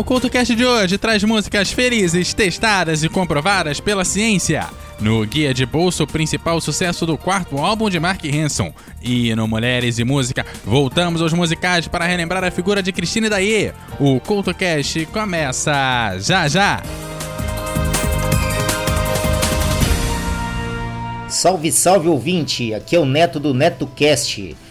o CultoCast de hoje traz músicas felizes, testadas e comprovadas pela ciência. No Guia de Bolso, o principal sucesso do quarto álbum de Mark Hanson. E no Mulheres e Música, voltamos aos musicais para relembrar a figura de Cristina Daie. O CultoCast começa já já! Salve, salve ouvinte! Aqui é o Neto do NetoCast.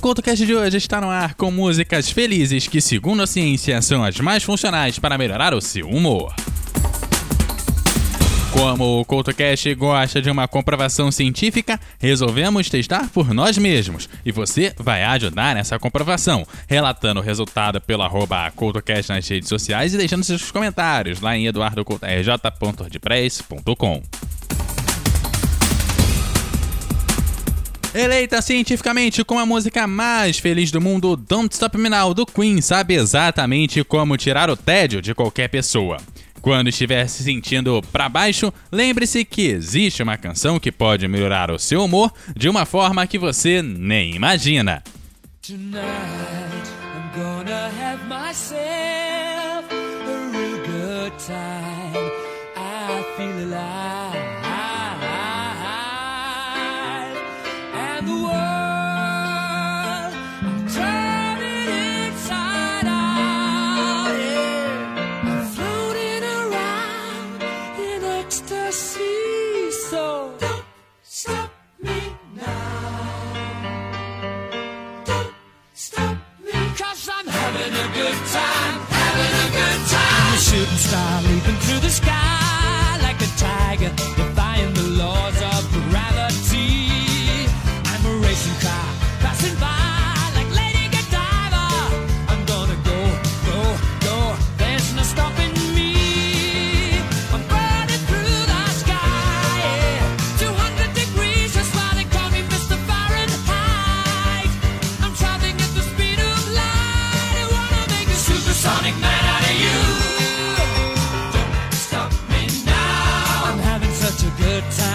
O CultoCast de hoje está no ar com músicas felizes que, segundo a ciência, são as mais funcionais para melhorar o seu humor. Como o CultoCast gosta de uma comprovação científica, resolvemos testar por nós mesmos. E você vai ajudar nessa comprovação, relatando o resultado pelo arroba CultoCast nas redes sociais e deixando seus comentários lá em eduardocultorj.wordpress.com. Eleita cientificamente como a música mais feliz do mundo, Don't Stop Me Now do Queen sabe exatamente como tirar o tédio de qualquer pessoa. Quando estiver se sentindo para baixo, lembre-se que existe uma canção que pode melhorar o seu humor de uma forma que você nem imagina. Tonight. I feel alive. Good time,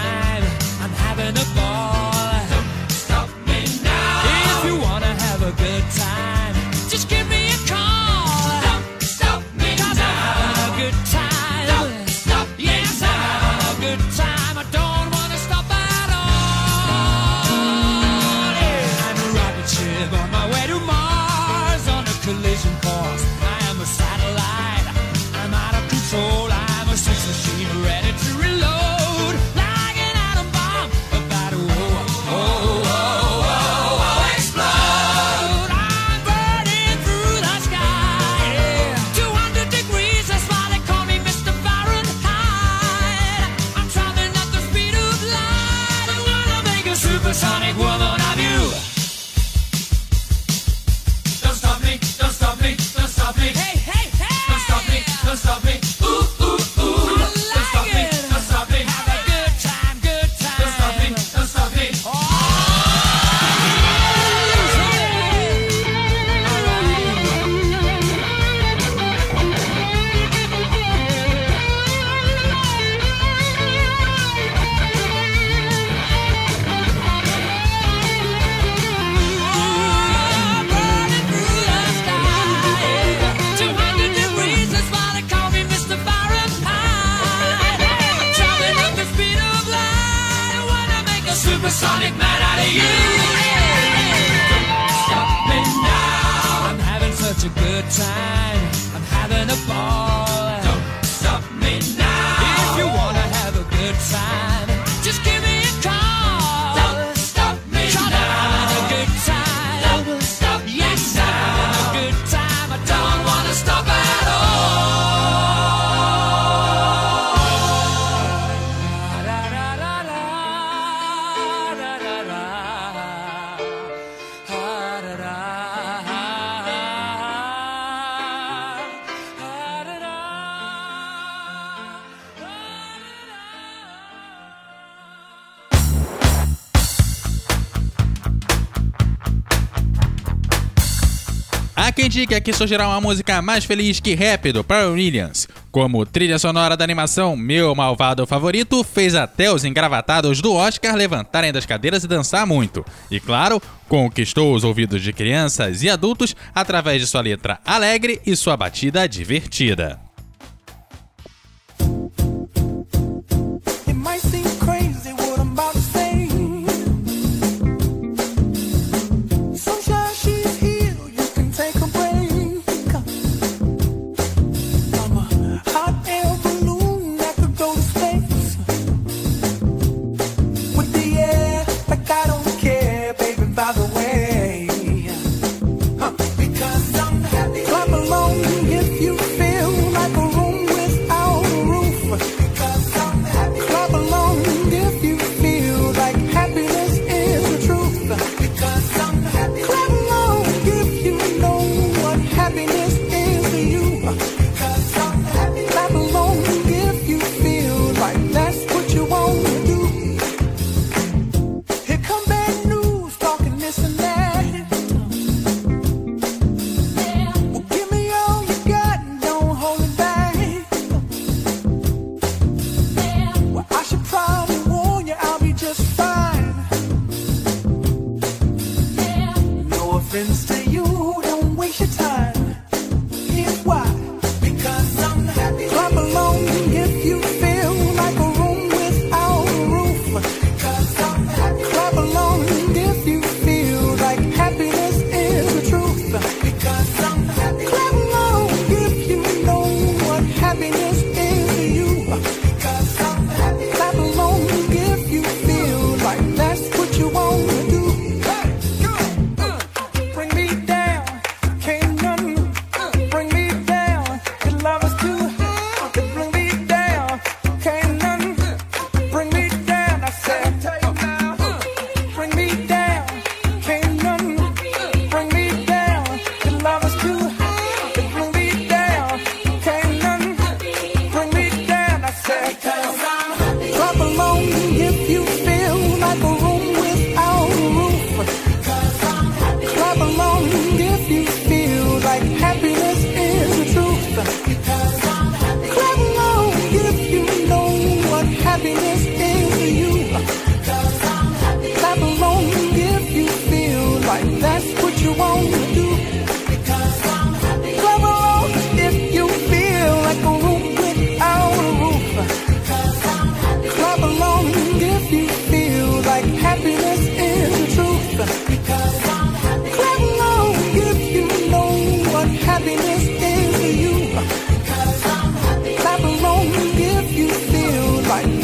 quem diga que surgirá uma música mais feliz que rap do Pearl Williams. Como trilha sonora da animação Meu Malvado Favorito fez até os engravatados do Oscar levantarem das cadeiras e dançar muito. E claro, conquistou os ouvidos de crianças e adultos através de sua letra alegre e sua batida divertida.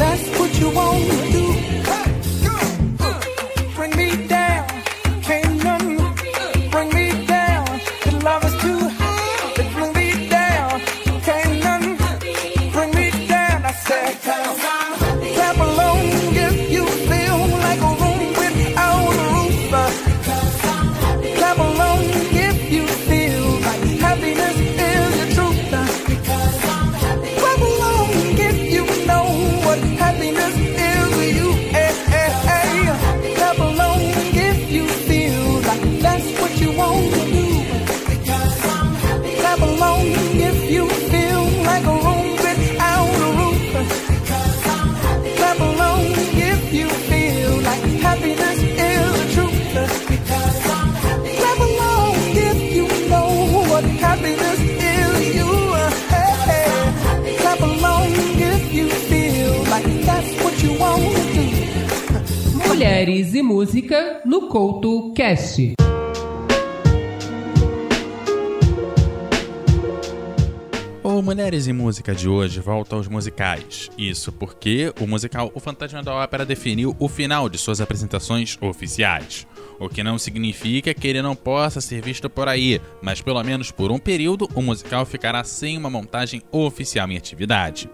that's what you want. Mulheres e Música no Couto Cast. O Mulheres e Música de hoje volta aos musicais. Isso porque o musical O Fantasma da Ópera definiu o final de suas apresentações oficiais. O que não significa que ele não possa ser visto por aí, mas pelo menos por um período o musical ficará sem uma montagem oficial em atividade.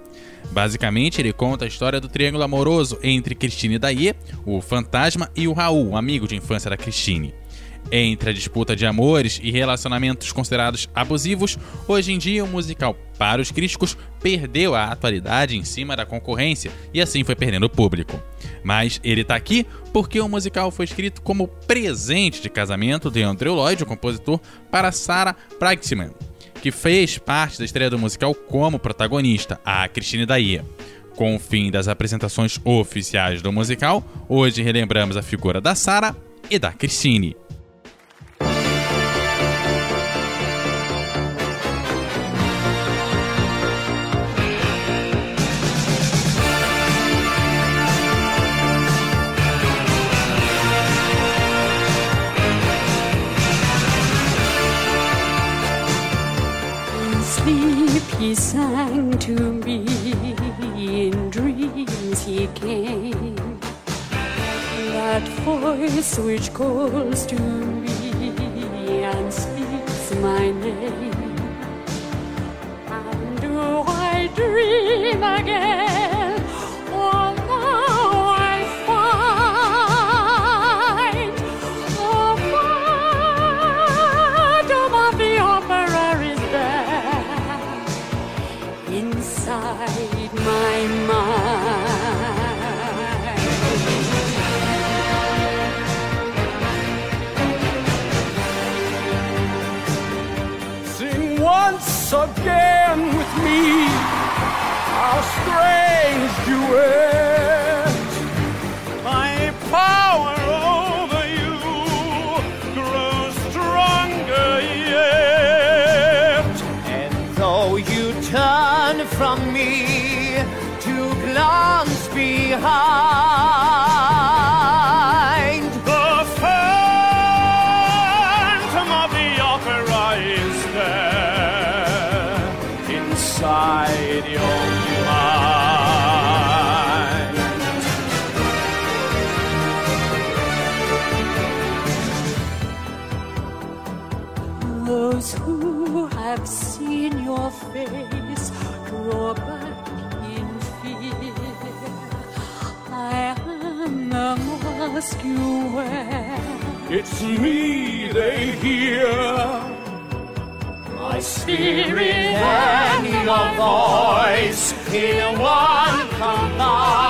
Basicamente, ele conta a história do triângulo amoroso entre Christine Daie, o fantasma, e o Raul, um amigo de infância da Christine. Entre a disputa de amores e relacionamentos considerados abusivos, hoje em dia o musical, para os críticos, perdeu a atualidade em cima da concorrência e assim foi perdendo público. Mas ele tá aqui porque o musical foi escrito como presente de casamento de Andrew Lloyd, o compositor, para Sarah Brightman, que fez parte da estreia do musical como protagonista, a Christine Daia. Com o fim das apresentações oficiais do musical, hoje relembramos a figura da Sarah e da Christine. Voice which calls to me and speaks my name. And do I dream again behind, It's me they hear. My spirit and your voice in one combine.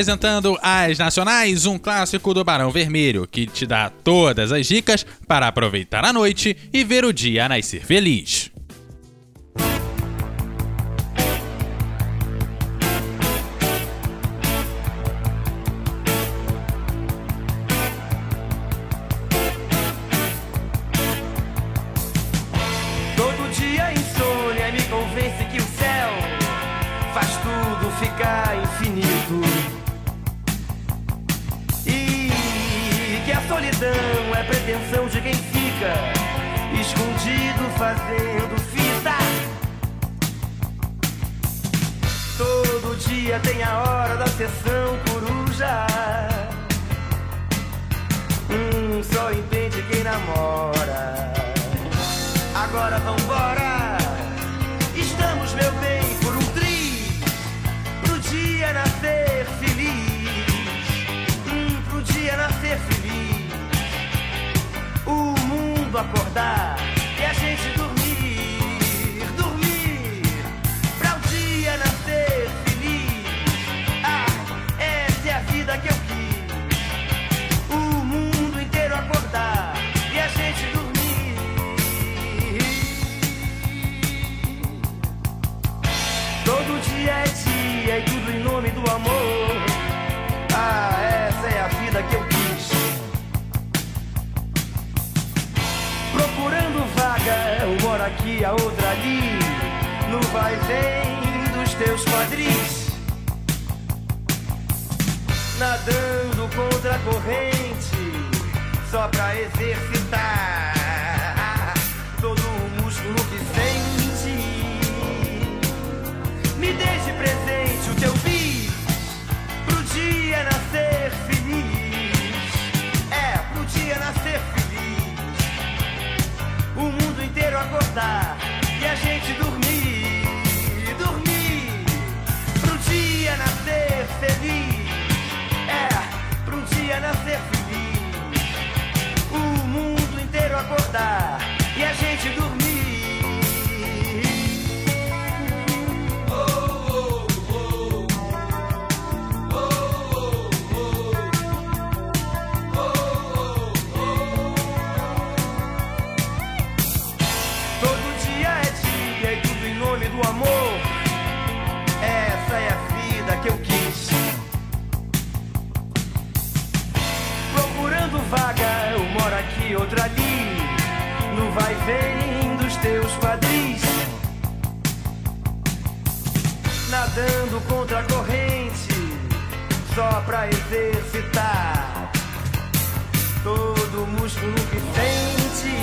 apresentando as nacionais, um clássico do Barão Vermelho, que te dá todas as dicas para aproveitar a noite e ver o dia nascer feliz. nadando contra a corrente só pra exercitar todo o músculo que sente.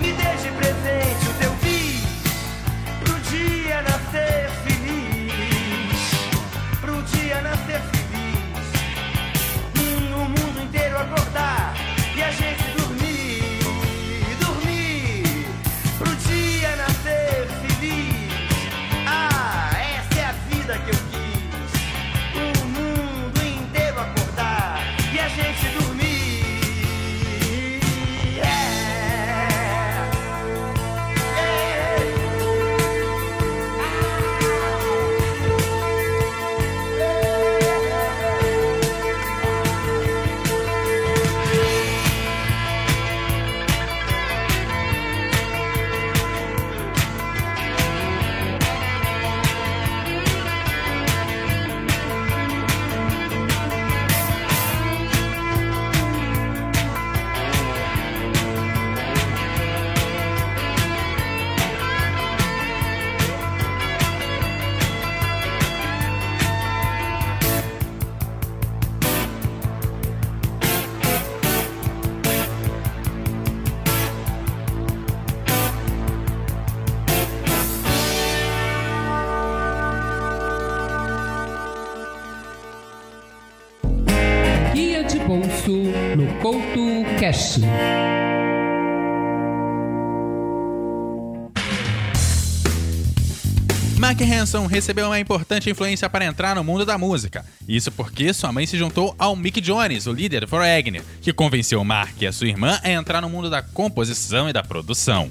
Me deixe presente. Economia de Bolso no Couto cash. Mark Hanson recebeu uma importante influência para entrar no mundo da música. Isso porque sua mãe se juntou ao Mick Jones, o líder do Foreigner, que convenceu Mark e a sua irmã a entrar no mundo da composição e da produção.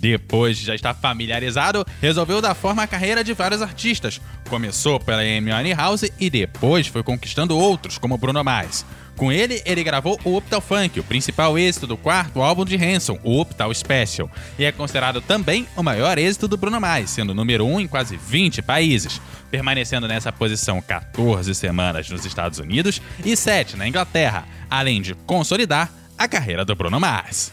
Depois de já estar familiarizado, resolveu dar forma à carreira de vários artistas. Começou pela Amy House e depois foi conquistando outros, como Bruno Mars. Com ele, ele gravou o Optal Funk, o principal êxito do quarto álbum de Hanson, o Optal Special, e é considerado também o maior êxito do Bruno Mars, sendo número um em quase 20 países, permanecendo nessa posição 14 semanas nos Estados Unidos e 7 na Inglaterra, além de consolidar a carreira do Bruno Mars.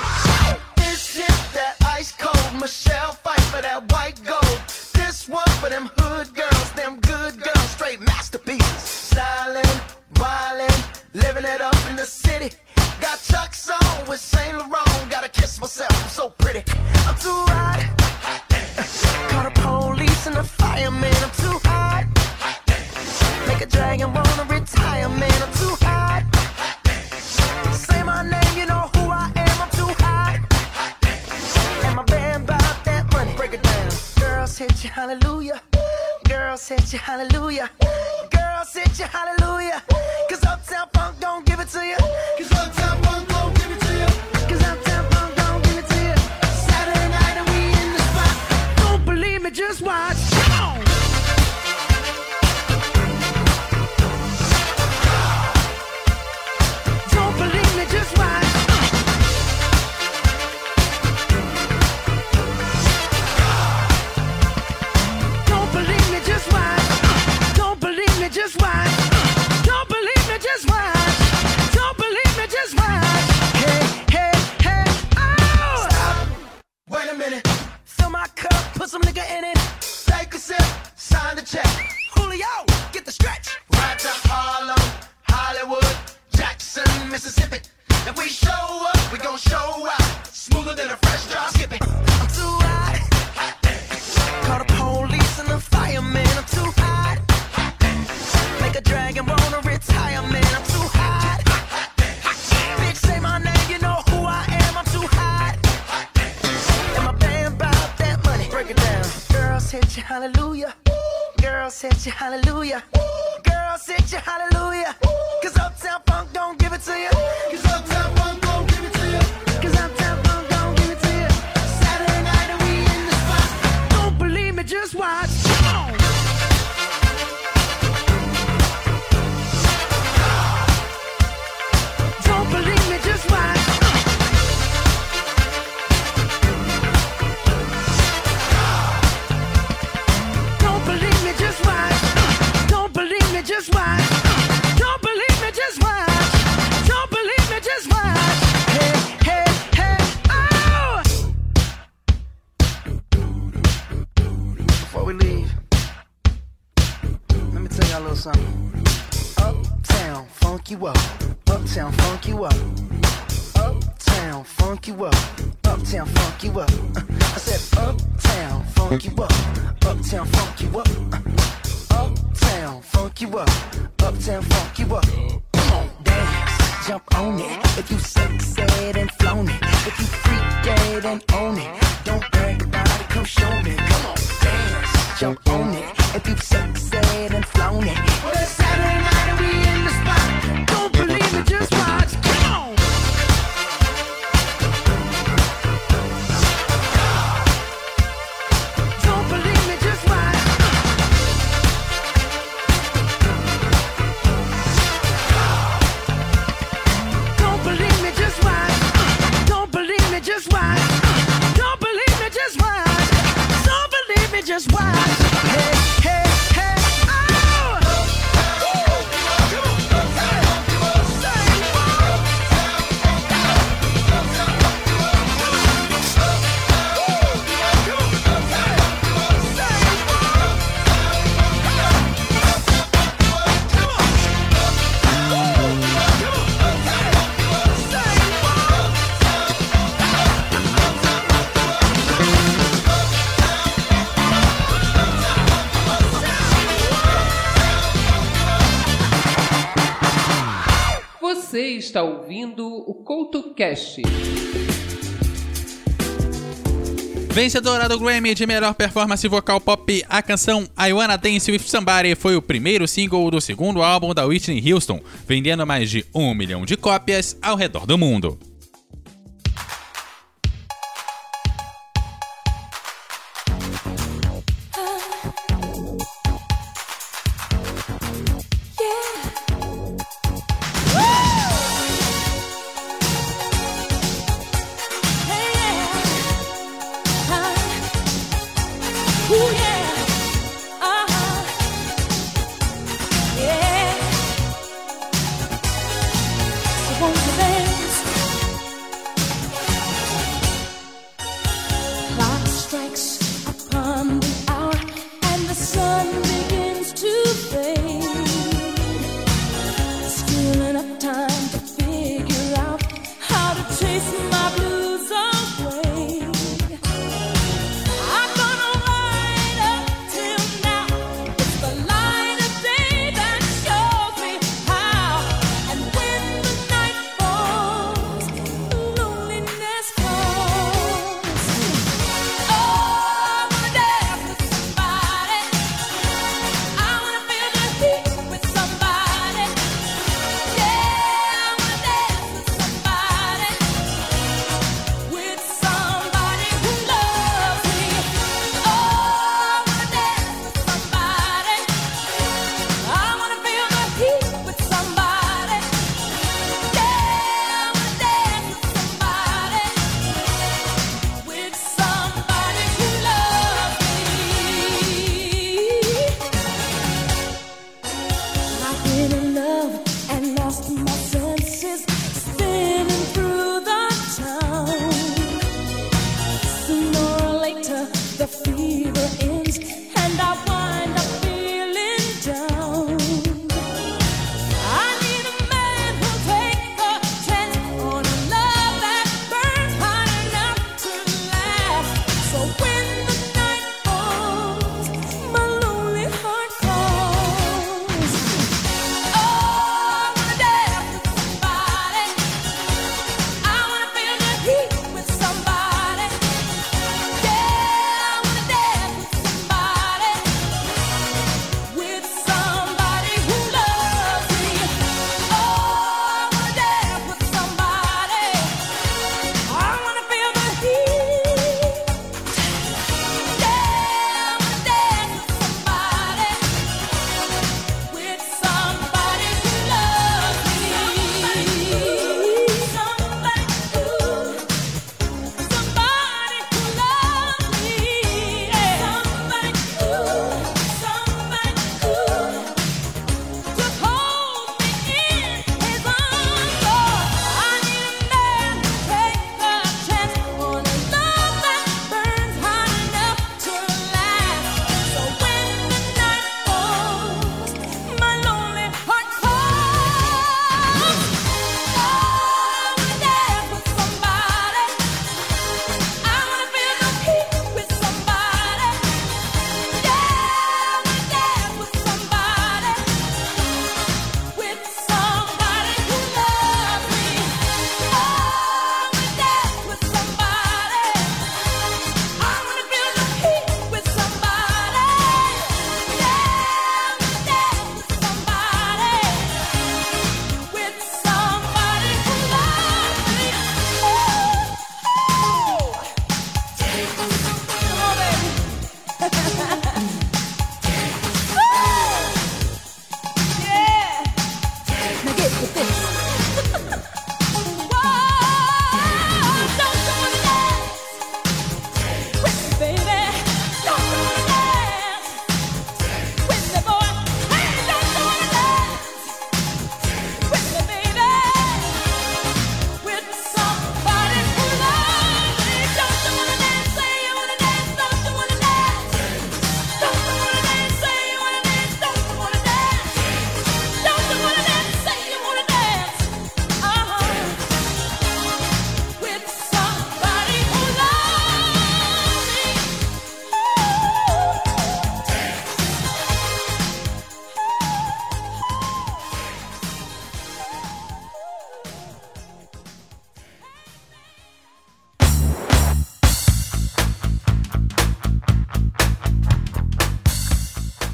hallelujah. just why Cash. Vencedora do Grammy de melhor performance vocal pop, a canção I Wanna Dance With Somebody foi o primeiro single do segundo álbum da Whitney Houston, vendendo mais de um milhão de cópias ao redor do mundo.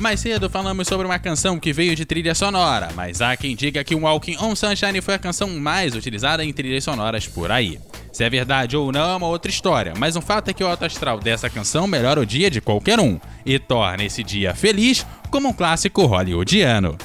Mais cedo falamos sobre uma canção que veio de trilha sonora, mas há quem diga que Walking on Sunshine foi a canção mais utilizada em trilhas sonoras por aí. Se é verdade ou não é uma outra história, mas um fato é que o alto astral dessa canção melhora o dia de qualquer um e torna esse dia feliz como um clássico hollywoodiano.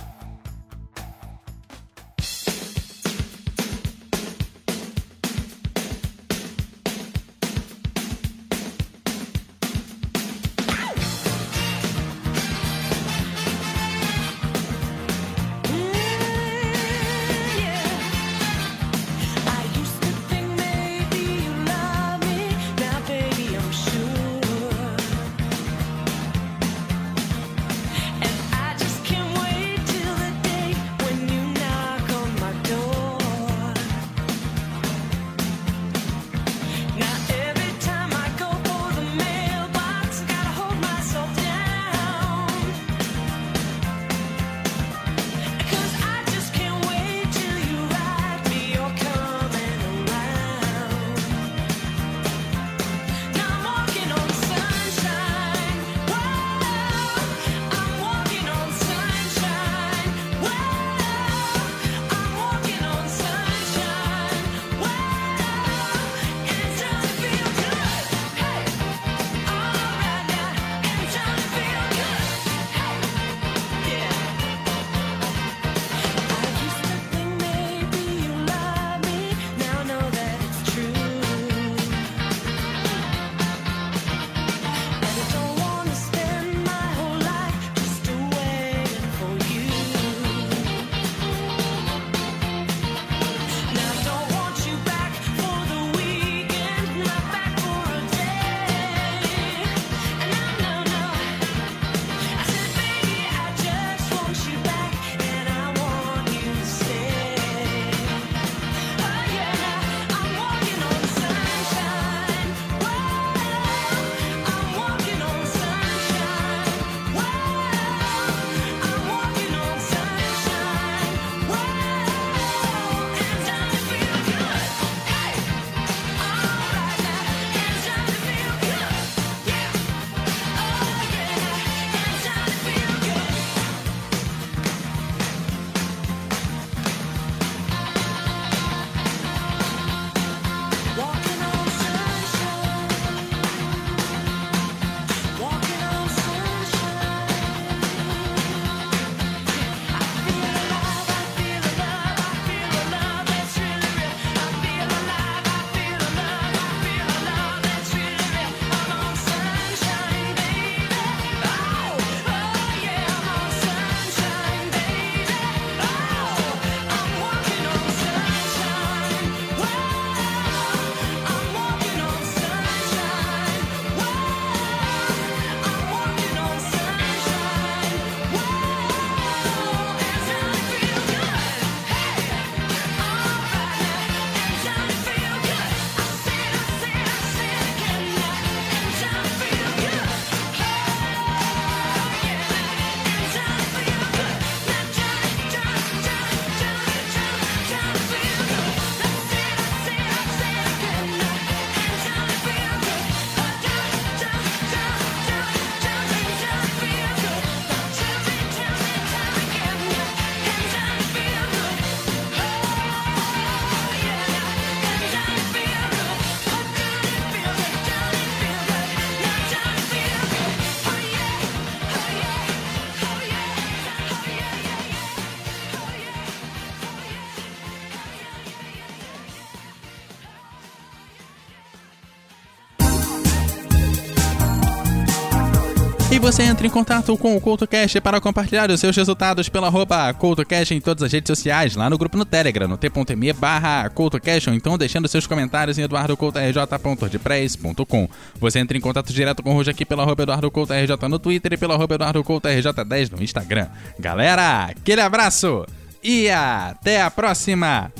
Você entra em contato com o CoutoCast para compartilhar os seus resultados pela arroba CoutoCast em todas as redes sociais, lá no grupo no Telegram, no t.me barra CoutoCast, ou então deixando seus comentários em eduardocoutorj.ordpress.com. Você entra em contato direto com o Rujo aqui pela arroba EduardoCoutoRJ no Twitter e pela arroba EduardoCoutoRJ10 no Instagram. Galera, aquele abraço e até a próxima!